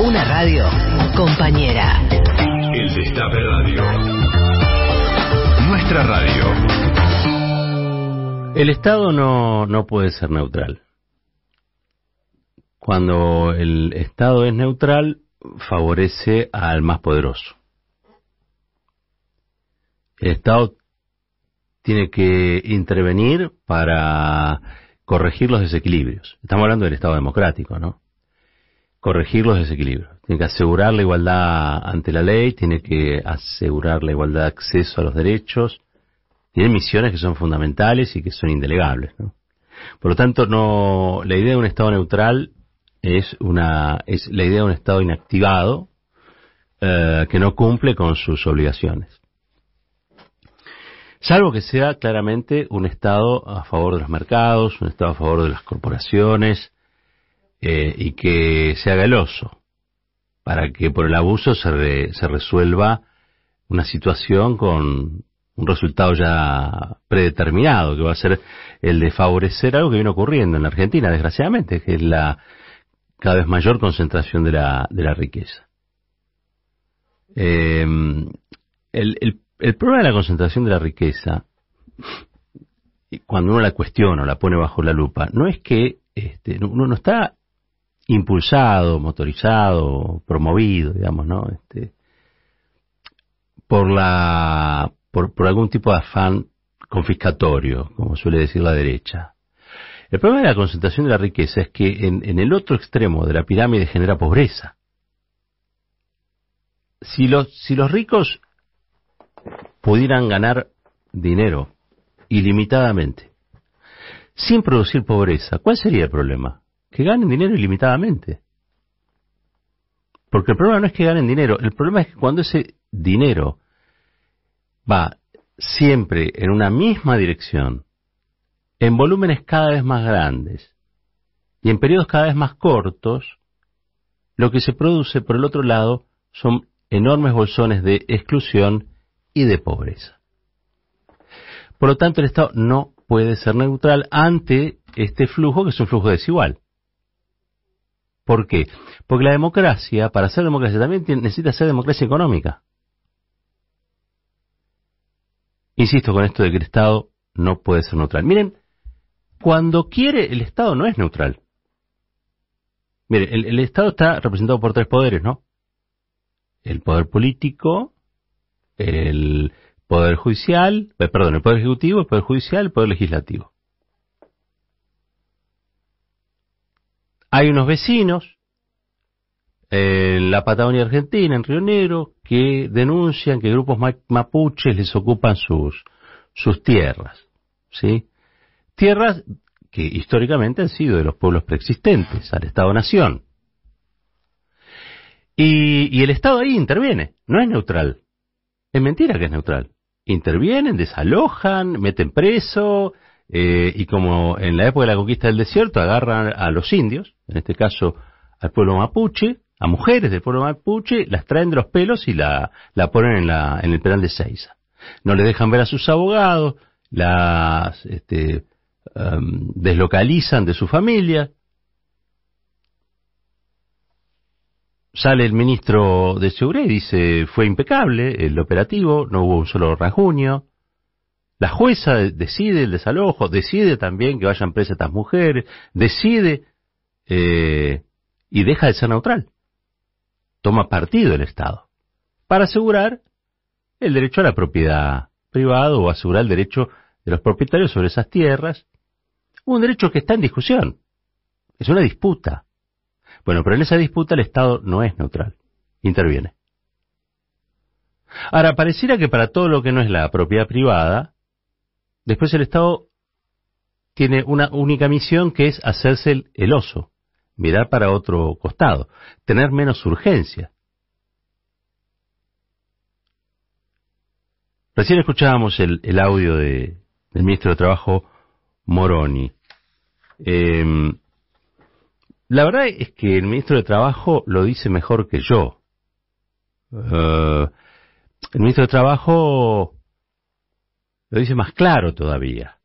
Una radio compañera. El Destape Radio. Nuestra radio. El Estado no, no puede ser neutral. Cuando el Estado es neutral, favorece al más poderoso. El Estado tiene que intervenir para corregir los desequilibrios. Estamos hablando del Estado democrático, ¿no? Corregir los desequilibrios. Tiene que asegurar la igualdad ante la ley, tiene que asegurar la igualdad de acceso a los derechos. Tiene misiones que son fundamentales y que son indelegables, ¿no? Por lo tanto, no, la idea de un Estado neutral es una, es la idea de un Estado inactivado eh, que no cumple con sus obligaciones. Salvo que sea claramente un Estado a favor de los mercados, un Estado a favor de las corporaciones eh, y que sea galoso para que por el abuso se, se resuelva una situación con un resultado ya predeterminado, que va a ser el de favorecer algo que viene ocurriendo en la Argentina, desgraciadamente, que es la cada vez mayor concentración de la, de la riqueza. Eh, el, el, el problema de la concentración de la riqueza, cuando uno la cuestiona o la pone bajo la lupa, no es que este, uno no está impulsado, motorizado, promovido, digamos, ¿no? Este, por la por, algún tipo de afán confiscatorio, como suele decir la derecha. El problema de la concentración de la riqueza es que en, en el otro extremo de la pirámide genera pobreza. Si los, si los ricos pudieran ganar dinero ilimitadamente, sin producir pobreza, ¿cuál sería el problema? Que ganen dinero ilimitadamente. Porque el problema no es que ganen dinero, el problema es que cuando ese dinero va siempre en una misma dirección, en volúmenes cada vez más grandes y en periodos cada vez más cortos, lo que se produce por el otro lado son enormes bolsones de exclusión y de pobreza. Por lo tanto, el Estado no puede ser neutral ante este flujo, que es un flujo desigual. ¿Por qué? Porque la democracia, para ser democracia, también necesita ser democracia económica. Insisto con esto de que el Estado no puede ser neutral. Miren, cuando quiere, el Estado no es neutral. Mire, el, el Estado está representado por tres poderes, ¿no? El poder político, el poder judicial, eh, perdón, el poder ejecutivo, el poder judicial, el poder legislativo. Hay unos vecinos en la Patagonia Argentina, en Río Negro, que denuncian que grupos mapuches les ocupan sus, sus tierras, ¿sí? Tierras que históricamente han sido de los pueblos preexistentes al Estado-Nación. Y, y el Estado ahí interviene, no es neutral. Es mentira que es neutral. Intervienen, desalojan, meten preso, eh, y como en la época de la conquista del desierto, agarran a los indios, en este caso al pueblo mapuche, a mujeres del pueblo mapuche, las traen de los pelos y la, la ponen en, la, en el penal de Seiza. No les dejan ver a sus abogados, las este, um, deslocalizan de su familia, Sale el ministro de Seguridad y dice, fue impecable el operativo, no hubo un solo rasguño. La jueza decide el desalojo, decide también que vayan presas estas mujeres, decide eh, y deja de ser neutral. Toma partido el Estado para asegurar el derecho a la propiedad privada o asegurar el derecho de los propietarios sobre esas tierras. Un derecho que está en discusión. Es una disputa. Bueno, pero en esa disputa el Estado no es neutral, interviene. Ahora, pareciera que para todo lo que no es la propiedad privada, después el Estado tiene una única misión que es hacerse el, oso, mirar para otro costado, tener menos urgencia. Recién escuchábamos el, audio de, del ministro de Trabajo Moroni. Eh, la verdad es que el ministro de Trabajo lo dice mejor que yo. Uh, el ministro de Trabajo lo dice más claro todavía.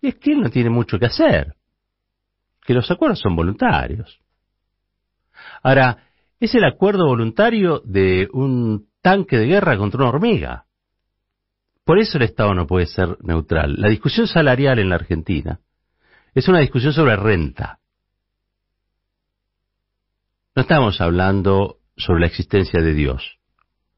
Y es que él no tiene mucho que hacer. Que los acuerdos son voluntarios. Ahora, es el acuerdo voluntario de un tanque de guerra contra una hormiga. Por eso el Estado no puede ser neutral. La discusión salarial en la Argentina es una discusión sobre renta. No estamos hablando sobre la existencia de Dios.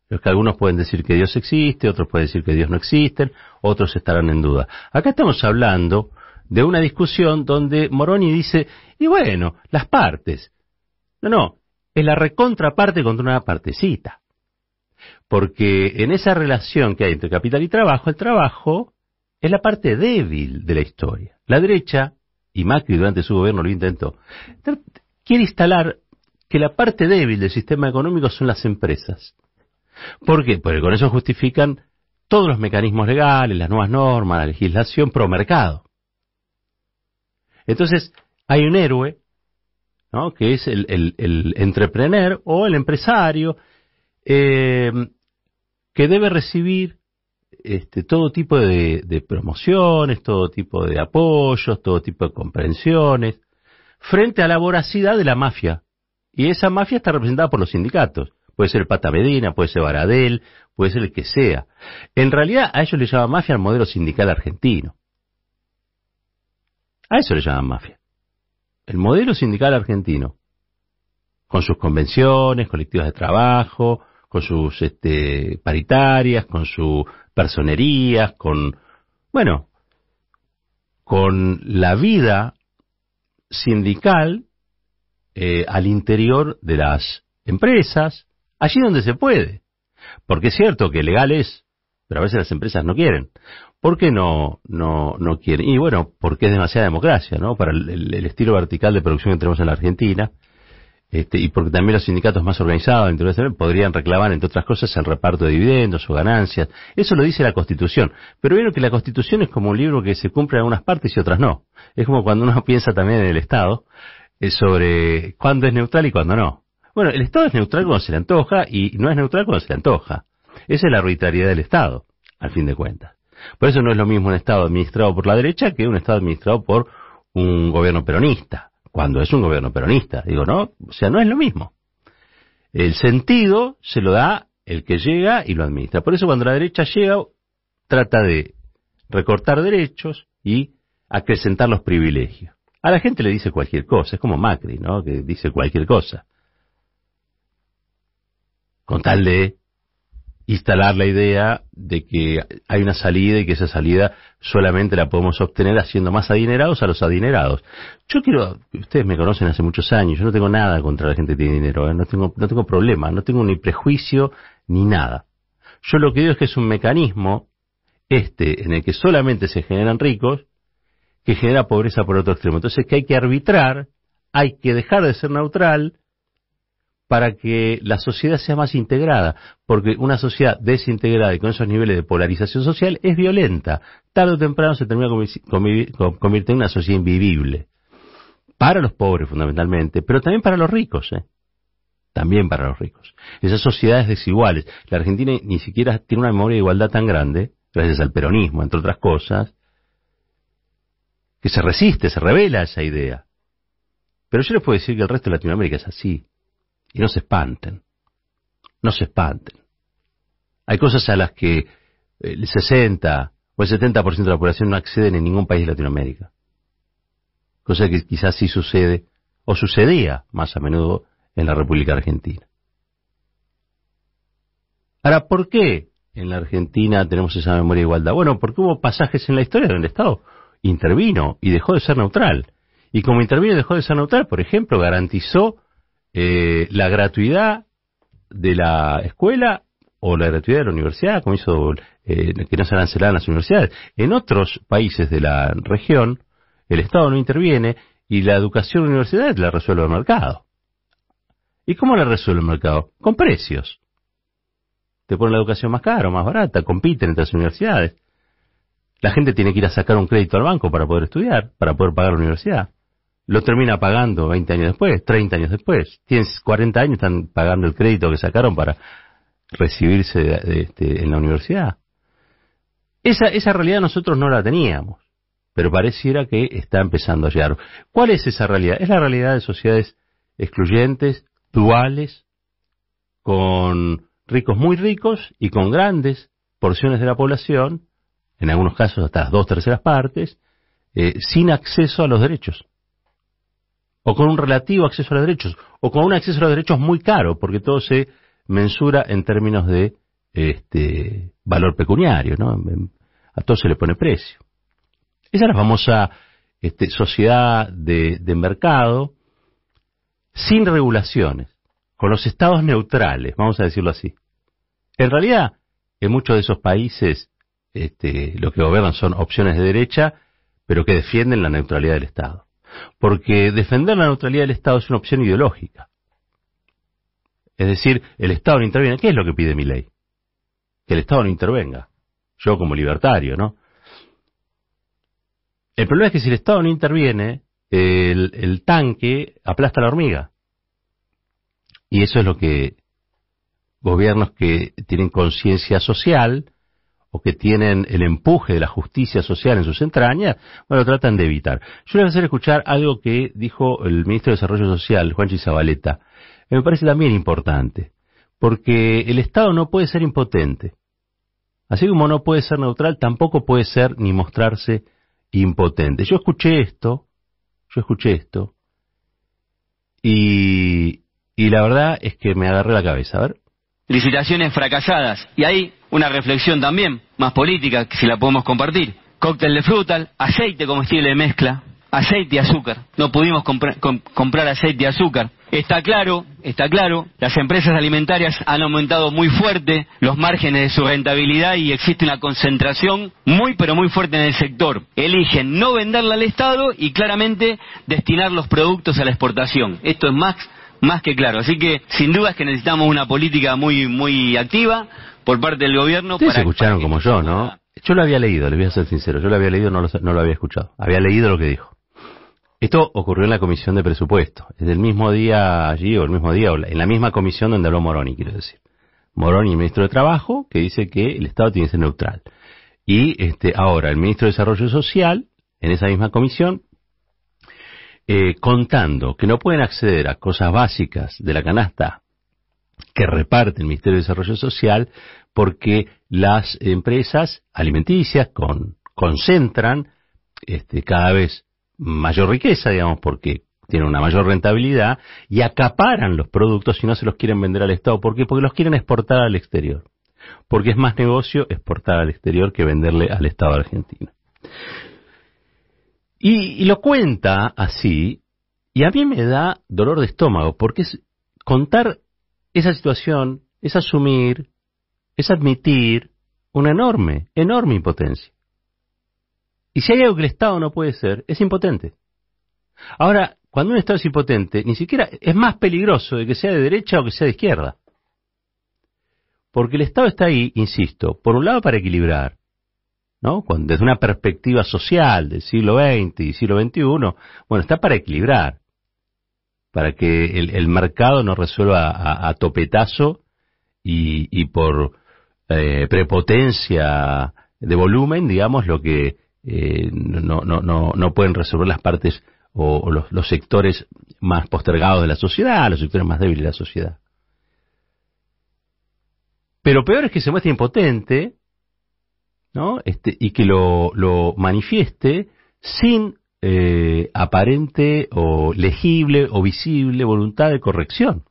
Los que algunos pueden decir que Dios existe, otros pueden decir que Dios no existe, otros estarán en duda. Acá estamos hablando de una discusión donde Moroni dice, y bueno, las partes. No, no, es la recontraparte contra una partecita. Porque en esa relación que hay entre capital y trabajo, el trabajo es la parte débil de la historia. La derecha, y Macri durante su gobierno lo intentó, quiere instalar que la parte débil del sistema económico son las empresas. ¿Por qué? Porque con eso justifican todos los mecanismos legales, las nuevas normas, la legislación pro mercado. Entonces, hay un héroe, ¿no? que es el, el, el entrepreneur o el empresario, eh, que debe recibir este, todo tipo de, de, promociones, todo tipo de apoyos, todo tipo de comprensiones, frente a la voracidad de la mafia. Y esa mafia está representada por los sindicatos. Puede ser Pata Medina, puede ser Baradel, puede ser el que sea. En realidad a ellos le llaman mafia al modelo sindical argentino. A eso le llaman mafia. El modelo sindical argentino, con sus convenciones, colectivas de trabajo, con sus este, paritarias, con sus personerías, con, bueno, con la vida sindical eh, al interior de las empresas, allí donde se puede. Porque es cierto que legal es, pero a veces las empresas no quieren. ¿Por qué no, no, no quieren? Y bueno, porque es demasiada democracia, ¿no? Para el, estilo vertical de producción que tenemos en la Argentina, este, y porque también los sindicatos más organizados podrían reclamar, entre otras cosas, el reparto de dividendos o ganancias. Eso lo dice la Constitución. Pero vieron que la Constitución es como un libro que se cumple en algunas partes y otras no. Es como cuando uno piensa también en el Estado, eh, sobre cuándo es neutral y cuándo no. Bueno, el Estado es neutral cuando se le antoja y no es neutral cuando se le antoja. Esa es la arbitrariedad del Estado, al fin de cuentas. Por eso no es lo mismo un Estado administrado por la derecha que un Estado administrado por un gobierno peronista cuando es un gobierno peronista. Digo, no, o sea, no es lo mismo. El sentido se lo da el que llega y lo administra. Por eso cuando la derecha llega, trata de recortar derechos y acrecentar los privilegios. A la gente le dice cualquier cosa, es como Macri, ¿no? Que dice cualquier cosa. Con tal de instalar la idea de que hay una salida y que esa salida solamente la podemos obtener haciendo más adinerados a los adinerados. Yo quiero, ustedes me conocen hace muchos años, yo no tengo nada contra la gente que tiene dinero, ¿eh? no tengo, no tengo problema, no tengo ni prejuicio ni nada. Yo lo que digo es que es un mecanismo, este, en el que solamente se generan ricos, que genera pobreza por otro extremo. Entonces que hay que arbitrar, hay que dejar de ser neutral, para que la sociedad sea más integrada, porque una sociedad desintegrada y con esos niveles de polarización social es violenta. Tarde o temprano se termina convirtiendo en una sociedad invivible. Para los pobres fundamentalmente, pero también para los ricos, ¿eh? También para los ricos. Esas sociedades desiguales. La Argentina ni siquiera tiene una memoria de igualdad tan grande, gracias al peronismo, entre otras cosas, que se resiste, se revela esa idea. Pero yo les puedo decir que el resto de Latinoamérica es así. Y no se espanten. No se espanten. Hay cosas a las que el 60 o el 70% de la población no acceden en ningún país de Latinoamérica. Cosa que quizás sí sucede o sucedía más a menudo en la República Argentina. Ahora, ¿por qué en la Argentina tenemos esa memoria de igualdad? Bueno, porque hubo pasajes en la historia donde el Estado intervino y dejó de ser neutral. Y como intervino y dejó de ser neutral, por ejemplo, garantizó eh, la gratuidad de la escuela o la gratuidad de la universidad, como hizo eh, que no se arancelaran las universidades. En otros países de la región, el Estado no interviene y la educación universidad la resuelve el mercado. ¿Y cómo la resuelve el mercado? Con precios. Te ponen la educación más cara o más barata, compiten entre las universidades. La gente tiene que ir a sacar un crédito al banco para poder estudiar, para poder pagar la universidad lo termina pagando 20 años después, 30 años después. Tienes 40 años, están pagando el crédito que sacaron para recibirse este, en la universidad. Esa, esa realidad nosotros no la teníamos, pero pareciera que está empezando a llegar. ¿Cuál es esa realidad? Es la realidad de sociedades excluyentes, duales, con ricos muy ricos y con grandes porciones de la población, en algunos casos hasta las dos terceras partes, eh, sin acceso a los derechos. O con un relativo acceso a los derechos, o con un acceso a los derechos muy caro, porque todo se mensura en términos de este, valor pecuniario, ¿no? A todo se le pone precio. Esa es la famosa este, sociedad de, mercado sin regulaciones, con los estados neutrales, vamos a decirlo así. En realidad, en muchos de esos países este, lo que gobiernan son opciones de derecha, pero que defienden la neutralidad del Estado. Porque defender la neutralidad del Estado es una opción ideológica. Es decir, el Estado no interviene. ¿Qué es lo que pide mi ley? Que el Estado no intervenga. Yo como libertario, ¿no? El problema es que si el Estado no interviene, el, el tanque aplasta la hormiga. Y eso es lo que gobiernos que tienen conciencia social o que tienen el empuje de la justicia social en sus entrañas, bueno, tratan de evitar. Yo les voy a hacer escuchar algo que dijo el ministro de Desarrollo Social, Juan Chizabaleta, me parece también importante, porque el Estado no puede ser impotente. Así como no puede ser neutral, tampoco puede ser ni mostrarse impotente. Yo escuché esto, yo escuché esto, y, y la verdad es que me agarré la cabeza. A ver licitaciones fracasadas. Y hay una reflexión también, más política, que si la podemos compartir. Cóctel de frutal, aceite comestible de mezcla, aceite y azúcar. No pudimos comprar aceite y azúcar. Está claro, está claro, las empresas alimentarias han aumentado muy fuerte los márgenes de su rentabilidad y existe una concentración muy pero muy fuerte en el sector. Eligen no venderla al Estado y claramente destinar los productos a la exportación. Esto es más más que claro. Así que sin duda es que necesitamos una política muy muy activa por parte del gobierno. Ustedes escucharon como yo, ¿no? Yo lo había leído, le voy a ser sincero, yo lo había leído, no lo, no lo había escuchado. Había leído lo que dijo. Esto ocurrió en la comisión de presupuesto. Es del mismo día allí, o el mismo día, en la misma comisión donde habló Moroni, quiero decir. Moroni, el ministro de Trabajo, que dice que el Estado tiene que ser neutral. Y este, ahora el ministro de Desarrollo Social, en esa misma comisión, eh, contando que no pueden acceder a cosas básicas de la canasta que reparte el Ministerio de Desarrollo Social porque las empresas alimenticias con, concentran este, cada vez mayor riqueza, digamos, porque tienen una mayor rentabilidad y acaparan los productos y no se los quieren vender al Estado. ¿Por qué? Porque los quieren exportar al exterior. Porque es más negocio exportar al exterior que venderle al Estado argentino. Y, lo cuenta así, y a mí me da dolor de estómago, porque es contar esa situación, es asumir, es admitir una enorme, enorme impotencia. Y si hay algo que el Estado no puede ser, es impotente. Ahora, cuando un Estado es impotente, ni siquiera es más peligroso de que sea de derecha o que sea de izquierda. Porque el Estado está ahí, insisto, por un lado para equilibrar, ¿no? desde una perspectiva social del siglo XX y siglo XXI, bueno, está para equilibrar, para que el, mercado no resuelva a, topetazo y, por eh, prepotencia de volumen, digamos, lo que eh, no, no, no, no pueden resolver las partes o, los, los sectores más postergados de la sociedad, los sectores más débiles de la sociedad. Pero peor es que se muestre impotente ¿no? Este, y que lo, lo manifieste sin eh, aparente o legible o visible voluntad de corrección.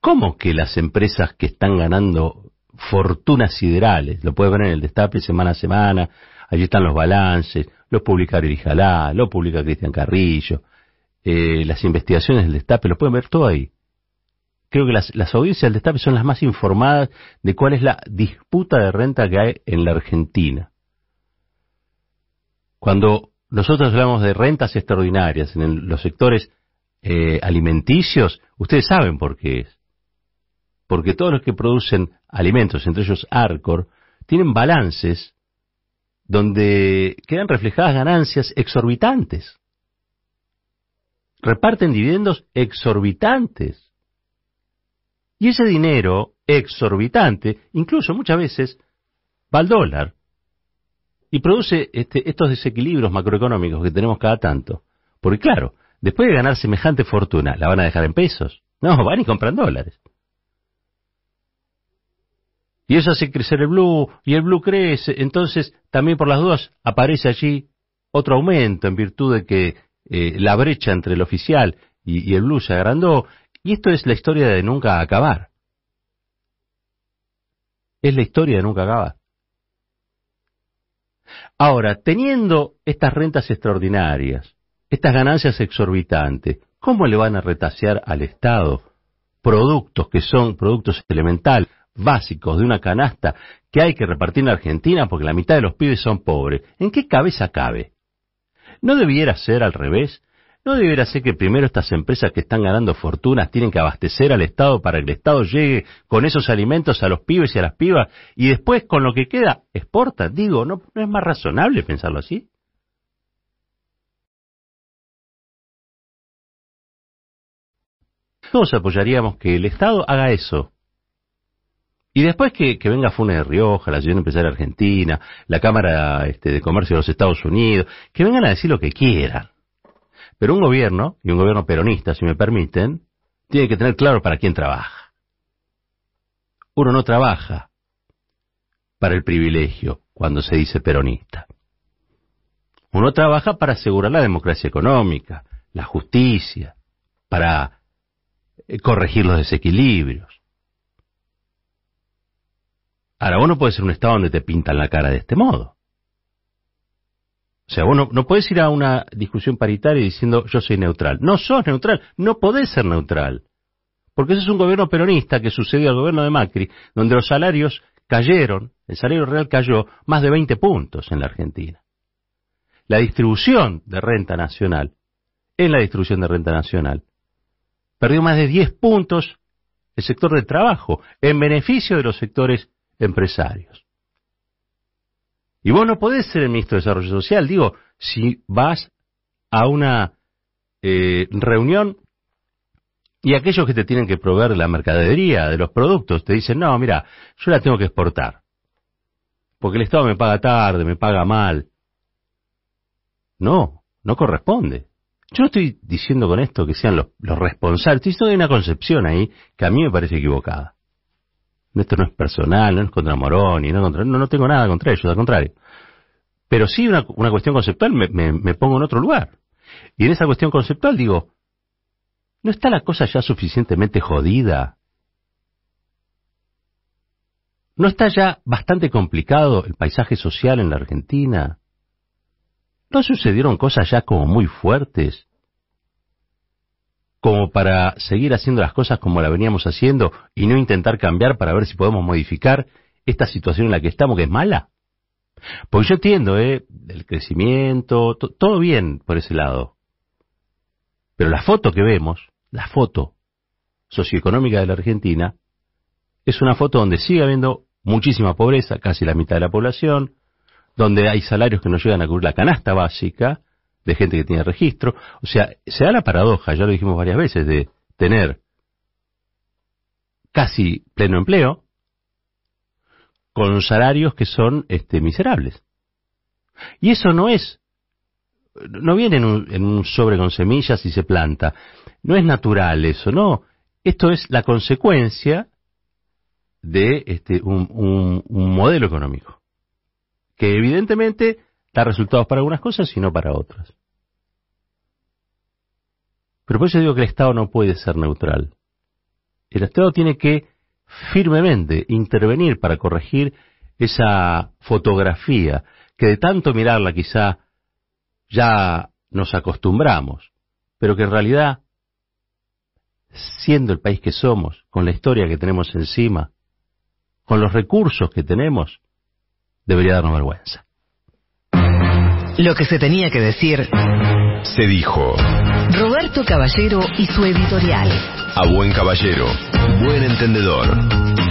¿Cómo que las empresas que están ganando fortunas siderales, lo puede ver en el destape semana a semana, allí están los balances, lo publica Jalá, lo publica Cristian Carrillo, eh, las investigaciones del destape, lo pueden ver todo ahí creo que las, audiencias del destape son las más informadas de cuál es la disputa de renta que hay en la Argentina. Cuando nosotros hablamos de rentas extraordinarias en los sectores eh, alimenticios, ustedes saben por qué es. Porque todos los que producen alimentos, entre ellos Arcor, tienen balances donde quedan reflejadas ganancias exorbitantes. Reparten dividendos exorbitantes. Y ese dinero exorbitante, incluso muchas veces, va al dólar y produce este, estos desequilibrios macroeconómicos que tenemos cada tanto. Porque claro, Después de ganar semejante fortuna, ¿la van a dejar en pesos? No, van y compran dólares. Y eso hace crecer el blue, y el blue crece, entonces también por las dudas aparece allí otro aumento en virtud de que eh, la brecha entre el oficial y, y el blue se agrandó, y esto es la historia de nunca acabar. Es la historia de nunca acabar. Ahora, teniendo estas rentas extraordinarias, estas ganancias exorbitantes, ¿cómo le van a retasear al Estado productos que son productos elementales, básicos de una canasta que hay que repartir en Argentina porque la mitad de los pibes son pobres? ¿En qué cabeza cabe? ¿No debiera ser al revés? ¿No debería ser que primero estas empresas que están ganando fortunas tienen que abastecer al Estado para que el Estado llegue con esos alimentos a los pibes y a las pibas y después con lo que queda exporta? Digo, ¿no, no es más razonable pensarlo así? Todos apoyaríamos que el Estado haga eso. Y después que, venga Funes de Rioja, la Asociación Empresaria Argentina, la Cámara este, de Comercio de los Estados Unidos, que vengan a decir lo que quieran. Pero un gobierno, y un gobierno peronista, si me permiten, tiene que tener claro para quién trabaja. Uno no trabaja para el privilegio cuando se dice peronista. Uno trabaja para asegurar la democracia económica, la justicia, para eh, corregir los desequilibrios. Ahora, uno puede ser un Estado donde te pintan la cara de este modo. Sea, vos no, puedes ir a una discusión paritaria diciendo yo soy neutral. No sos neutral, no podés ser neutral. Porque ese es un gobierno peronista que sucedió al gobierno de Macri, donde los salarios cayeron, el salario real cayó más de 20 puntos en la Argentina. La distribución de renta nacional, en la distribución de renta nacional, perdió más de 10 puntos el sector del trabajo, en beneficio de los sectores empresarios. Y vos no podés ser el ministro de Desarrollo Social. Digo, si vas a una eh, reunión y aquellos que te tienen que proveer de la mercadería, de los productos, te dicen, no, mira, yo la tengo que exportar. Porque el Estado me paga tarde, me paga mal. No, no corresponde. Yo no estoy diciendo con esto que sean los, responsables, estoy diciendo que hay una concepción ahí que a mí me parece equivocada. Esto no es personal, no es contra Moroni, no, contra, no, no tengo nada contra ellos, al contrario. Pero sí una, una cuestión conceptual me, me pongo en otro lugar. Y en esa cuestión conceptual digo, ¿no está la cosa ya suficientemente jodida? ¿No está ya bastante complicado el paisaje social en la Argentina? ¿No sucedieron cosas ya como muy fuertes? Como para seguir haciendo las cosas como la veníamos haciendo y no intentar cambiar para ver si podemos modificar esta situación en la que estamos, que es mala? Porque yo entiendo, ¿eh? El crecimiento, todo bien por ese lado. Pero la foto que vemos, la foto socioeconómica de la Argentina, es una foto donde sigue habiendo muchísima pobreza, casi la mitad de la población, donde hay salarios que no llegan a cubrir la canasta básica, de gente que tiene registro. O sea, se da la paradoja, ya lo dijimos varias veces, de tener casi pleno empleo con salarios que son este, miserables. Y eso no es, no viene en un, en un sobre con semillas y se planta. No es natural eso, no. Esto es la consecuencia de este, un, un, un modelo económico que evidentemente da resultados para algunas cosas y no para otras. Pero por eso digo que el Estado no puede ser neutral. El Estado tiene que firmemente intervenir para corregir esa fotografía que de tanto mirarla quizá ya nos acostumbramos, pero que en realidad, siendo el país que somos, con la historia que tenemos encima, con los recursos que tenemos, debería darnos vergüenza. Lo que se tenía que decir se dijo. Roberto Caballero y su editorial. A buen caballero, buen entendedor.